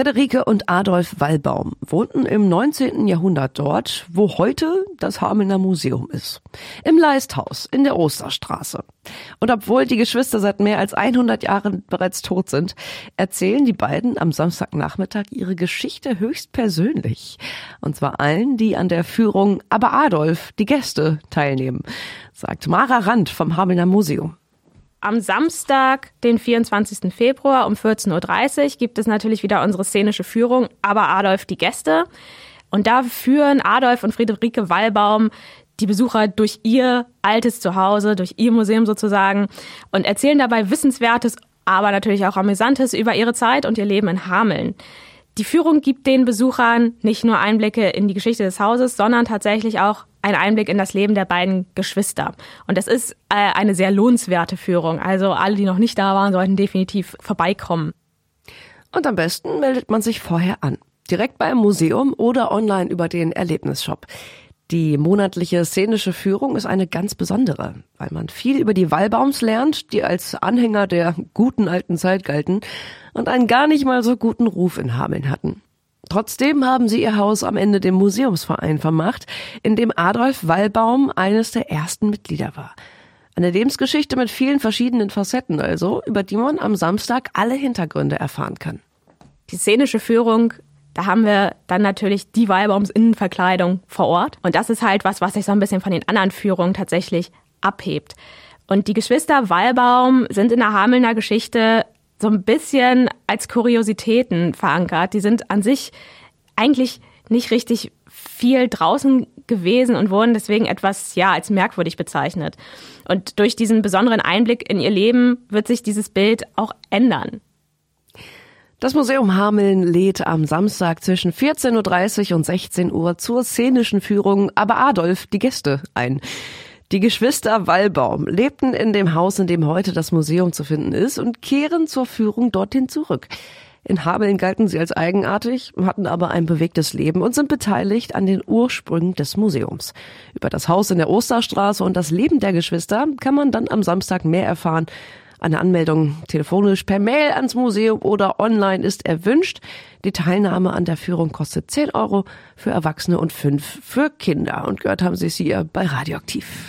Friederike und Adolf Wallbaum wohnten im 19. Jahrhundert dort, wo heute das Hamelner Museum ist. Im Leisthaus in der Osterstraße. Und obwohl die Geschwister seit mehr als 100 Jahren bereits tot sind, erzählen die beiden am Samstagnachmittag ihre Geschichte höchst persönlich. Und zwar allen, die an der Führung Aber Adolf, die Gäste, teilnehmen, sagt Mara Rand vom Hamelner Museum. Am Samstag, den 24. Februar um 14.30 Uhr gibt es natürlich wieder unsere szenische Führung, aber Adolf die Gäste. Und da führen Adolf und Friederike Wallbaum die Besucher durch ihr altes Zuhause, durch ihr Museum sozusagen und erzählen dabei Wissenswertes, aber natürlich auch Amüsantes über ihre Zeit und ihr Leben in Hameln. Die Führung gibt den Besuchern nicht nur Einblicke in die Geschichte des Hauses, sondern tatsächlich auch einen Einblick in das Leben der beiden Geschwister. Und das ist äh, eine sehr lohnenswerte Führung. Also alle, die noch nicht da waren, sollten definitiv vorbeikommen. Und am besten meldet man sich vorher an. Direkt beim Museum oder online über den Erlebnisshop. Die monatliche szenische Führung ist eine ganz besondere, weil man viel über die Wallbaums lernt, die als Anhänger der guten alten Zeit galten und einen gar nicht mal so guten Ruf in Hameln hatten. Trotzdem haben sie ihr Haus am Ende dem Museumsverein vermacht, in dem Adolf Wallbaum eines der ersten Mitglieder war. Eine Lebensgeschichte mit vielen verschiedenen Facetten also, über die man am Samstag alle Hintergründe erfahren kann. Die szenische Führung, da haben wir dann natürlich die Wallbaums Innenverkleidung vor Ort. Und das ist halt was, was sich so ein bisschen von den anderen Führungen tatsächlich abhebt. Und die Geschwister Wallbaum sind in der Hamelner Geschichte so ein bisschen als Kuriositäten verankert. Die sind an sich eigentlich nicht richtig viel draußen gewesen und wurden deswegen etwas, ja, als merkwürdig bezeichnet. Und durch diesen besonderen Einblick in ihr Leben wird sich dieses Bild auch ändern. Das Museum Hameln lädt am Samstag zwischen 14.30 Uhr und 16 Uhr zur szenischen Führung Aber Adolf die Gäste ein. Die Geschwister Wallbaum lebten in dem Haus, in dem heute das Museum zu finden ist und kehren zur Führung dorthin zurück. In Hameln galten sie als eigenartig, hatten aber ein bewegtes Leben und sind beteiligt an den Ursprüngen des Museums. Über das Haus in der Osterstraße und das Leben der Geschwister kann man dann am Samstag mehr erfahren. Eine Anmeldung telefonisch per Mail ans Museum oder online ist erwünscht. Die Teilnahme an der Führung kostet 10 Euro für Erwachsene und 5 für Kinder. Und gehört haben Sie es hier bei Radioaktiv.